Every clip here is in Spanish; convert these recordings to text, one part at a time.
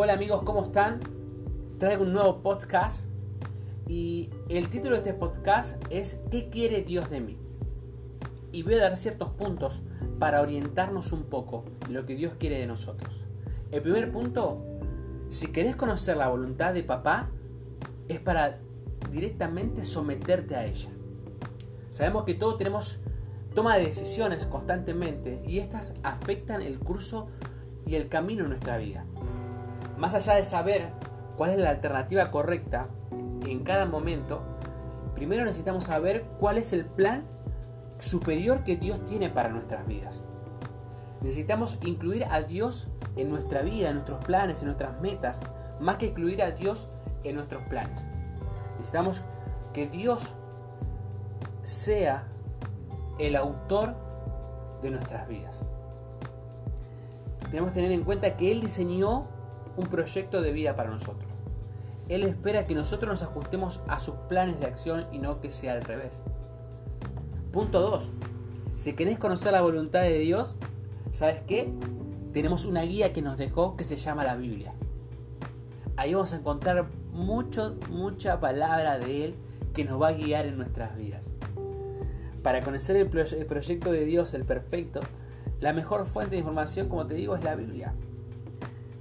Hola amigos, ¿cómo están? Traigo un nuevo podcast y el título de este podcast es ¿Qué quiere Dios de mí? Y voy a dar ciertos puntos para orientarnos un poco de lo que Dios quiere de nosotros. El primer punto, si querés conocer la voluntad de papá, es para directamente someterte a ella. Sabemos que todos tenemos toma de decisiones constantemente y estas afectan el curso y el camino en nuestra vida. Más allá de saber cuál es la alternativa correcta en cada momento, primero necesitamos saber cuál es el plan superior que Dios tiene para nuestras vidas. Necesitamos incluir a Dios en nuestra vida, en nuestros planes, en nuestras metas, más que incluir a Dios en nuestros planes. Necesitamos que Dios sea el autor de nuestras vidas. Tenemos que tener en cuenta que Él diseñó un proyecto de vida para nosotros. Él espera que nosotros nos ajustemos a sus planes de acción y no que sea al revés. Punto 2. Si querés conocer la voluntad de Dios, ¿sabes qué? Tenemos una guía que nos dejó que se llama la Biblia. Ahí vamos a encontrar mucho, mucha palabra de Él que nos va a guiar en nuestras vidas. Para conocer el, el proyecto de Dios, el perfecto, la mejor fuente de información, como te digo, es la Biblia.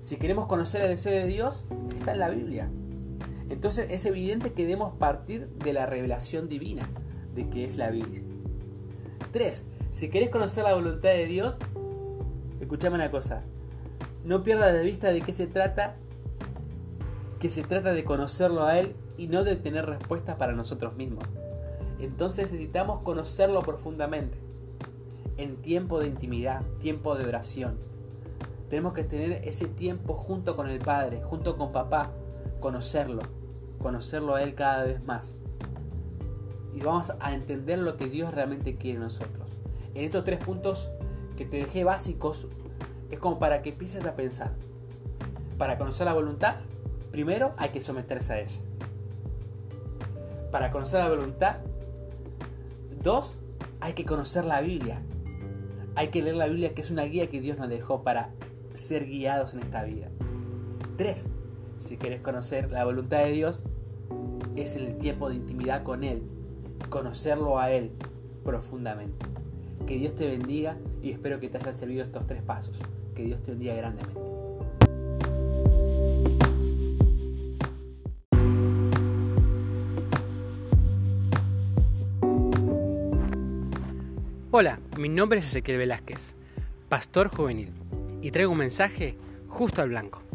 Si queremos conocer el deseo de Dios, está en la Biblia. Entonces es evidente que debemos partir de la revelación divina de que es la Biblia. 3. Si querés conocer la voluntad de Dios, escuchame una cosa. No pierdas de vista de qué se trata, que se trata de conocerlo a Él y no de tener respuestas para nosotros mismos. Entonces necesitamos conocerlo profundamente, en tiempo de intimidad, tiempo de oración. Tenemos que tener ese tiempo junto con el Padre, junto con papá, conocerlo, conocerlo a Él cada vez más. Y vamos a entender lo que Dios realmente quiere de nosotros. En estos tres puntos que te dejé básicos, es como para que empieces a pensar. Para conocer la voluntad, primero hay que someterse a ella. Para conocer la voluntad, dos, hay que conocer la Biblia. Hay que leer la Biblia que es una guía que Dios nos dejó para ser guiados en esta vida. Tres, si quieres conocer la voluntad de Dios, es el tiempo de intimidad con Él, conocerlo a Él profundamente. Que Dios te bendiga y espero que te hayan servido estos tres pasos. Que Dios te bendiga grandemente. Hola, mi nombre es Ezequiel Velázquez, pastor juvenil, y traigo un mensaje justo al blanco.